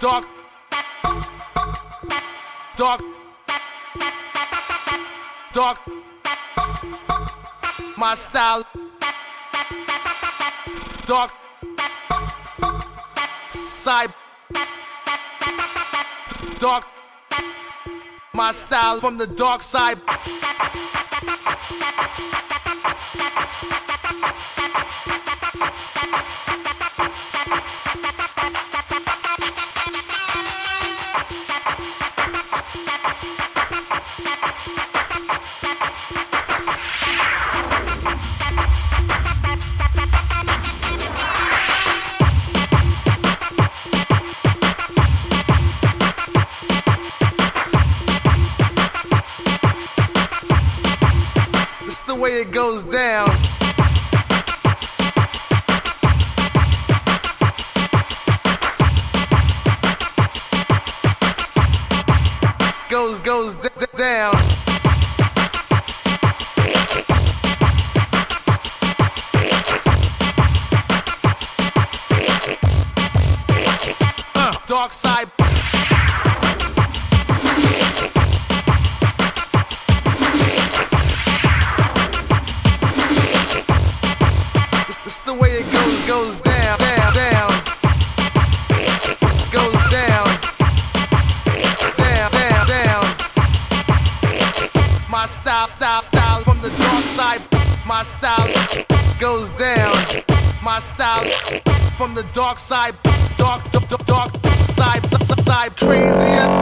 Dog. Dog. Dog. My style. Dog. Side. Dog. My style from the dark side. It goes down. Goes, goes d- d- down. My style goes down. My style from the dark side. Dark, dark, dark, side, side, side. Craziest,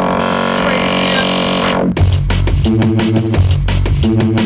craziest.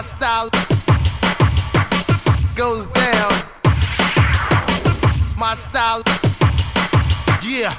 My style goes down. My style, yeah.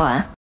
voar.